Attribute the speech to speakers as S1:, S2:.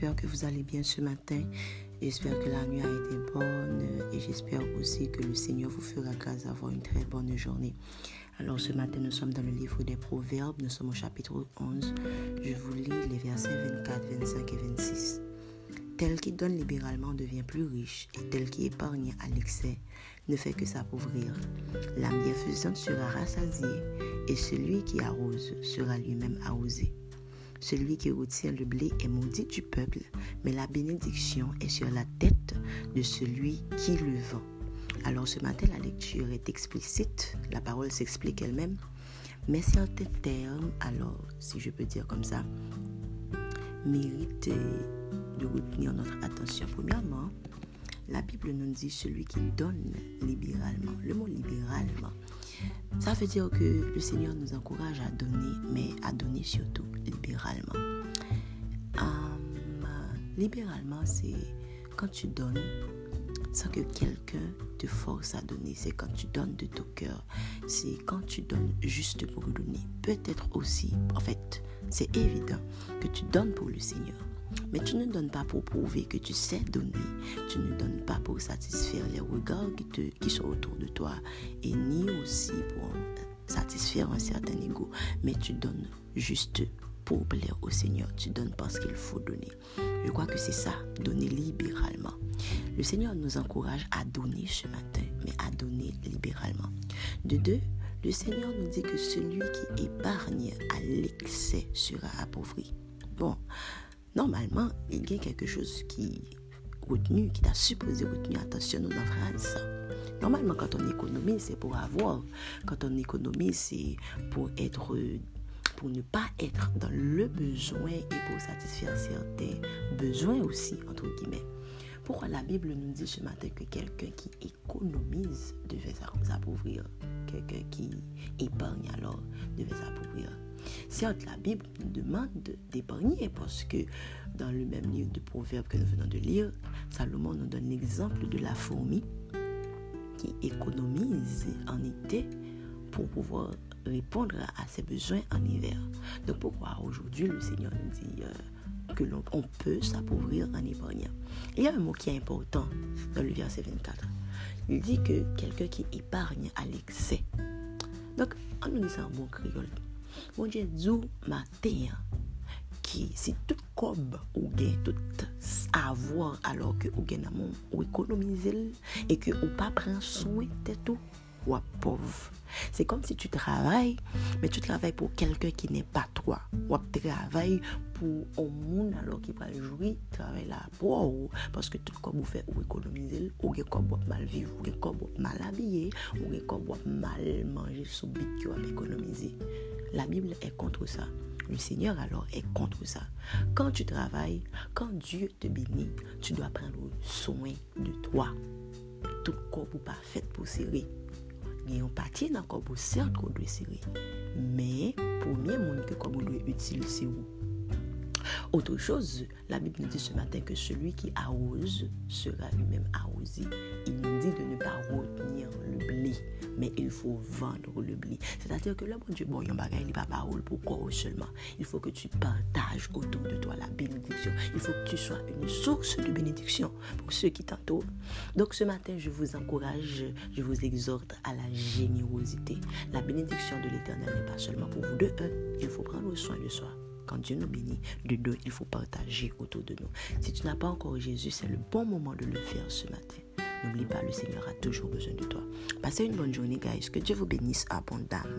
S1: vous allez bien ce matin. J'espère que la nuit a été bonne et j'espère aussi que le Seigneur vous fera grâce d'avoir une très bonne journée. Alors ce matin, nous sommes dans le livre des Proverbes, nous sommes au chapitre 11. Je vous lis les versets 24, 25 et 26. Tel qui donne libéralement devient plus riche, et tel qui épargne à l'excès ne fait que s'appauvrir. L'âme bienfaisante sera rassasiée, et celui qui arrose sera lui-même arrosé. Celui qui retient le blé est maudit du peuple, mais la bénédiction est sur la tête de celui qui le vend. Alors ce matin, la lecture est explicite, la parole s'explique elle-même, mais certains termes, alors si je peux dire comme ça, méritent de retenir notre attention. Premièrement, la Bible nous dit celui qui donne libéralement. Le mot libéralement, ça veut dire que le Seigneur nous encourage à donner, mais à donner surtout libéralement. Um, libéralement, c'est quand tu donnes sans que quelqu'un te force à donner. C'est quand tu donnes de ton cœur. C'est quand tu donnes juste pour donner. Peut-être aussi, en fait, c'est évident que tu donnes pour le Seigneur. Mais tu ne donnes pas pour prouver que tu sais donner. Tu ne donnes pas pour satisfaire les regards qui, qui sont autour de toi. Et ni aussi pour satisfaire un certain ego. Mais tu donnes juste pour plaire au Seigneur. Tu donnes parce qu'il faut donner. Je crois que c'est ça, donner libéralement. Le Seigneur nous encourage à donner ce matin, mais à donner libéralement. De deux, le Seigneur nous dit que celui qui épargne à l'excès sera appauvri. Bon, normalement, il y a quelque chose qui retenu, qui t'a supposé retenir. Attention, nous en phrase. Normalement, quand on économise, c'est pour avoir. Quand on économise, c'est pour être pour ne pas être dans le besoin et pour satisfaire certains besoins aussi, entre guillemets. Pourquoi la Bible nous dit ce matin que quelqu'un qui économise devait s'appauvrir Quelqu'un qui épargne alors devait s'appauvrir? Certes, la Bible nous demande d'épargner parce que dans le même livre de Proverbes que nous venons de lire, Salomon nous donne l'exemple de la fourmi qui économise en été pour pouvoir répondre à ses besoins en hiver. Donc pourquoi aujourd'hui le Seigneur nous dit euh, que l'on peut s'appauvrir en épargnant? Il y a un mot qui est important dans le verset 24. Il dit que quelqu'un qui épargne à l'excès. Donc, en nous disant en bon créole, mon Dieu dit matin qui si tout comme ou gain tout avoir alors que ou gain ou économiser et que ou pas prendre soin de tout pauvre. C'est comme si tu travailles, mais tu travailles pour quelqu'un qui n'est pas toi. Ou tu travailles pour un monde alors qui va jouer, travaille là pour parce que tout comme vous faites ou économiser, ou comme mal vivre, ou comme mal habillé, ou comme mal manger sous bit que vous économiser. La Bible est contre ça. Le Seigneur alors est contre ça. Quand tu travailles, quand Dieu te bénit, tu dois prendre soin de toi. Tout corps pas fait pour serrer gen yon pati nan kob ou sert kou dwe siri. Me, poumye moun ke kob dwe util se ou. Autre chose, la Bible nous dit ce matin que celui qui arrose sera lui-même arrosé. Il nous dit de ne pas retenir le blé, mais il faut vendre le blé. C'est-à-dire que le bon Dieu, bon, il n'y pas parole pour quoi seulement. Il faut que tu partages autour de toi la bénédiction. Il faut que tu sois une source de bénédiction pour ceux qui t'entourent. Donc ce matin, je vous encourage, je vous exhorte à la générosité. La bénédiction de l'Éternel n'est pas seulement pour vous. De un, il faut prendre soin de soi quand Dieu nous bénit, de deux, il faut partager autour de nous. Si tu n'as pas encore Jésus, c'est le bon moment de le faire ce matin. N'oublie pas, le Seigneur a toujours besoin de toi. Passez une bonne journée, guys. Que Dieu vous bénisse abondamment.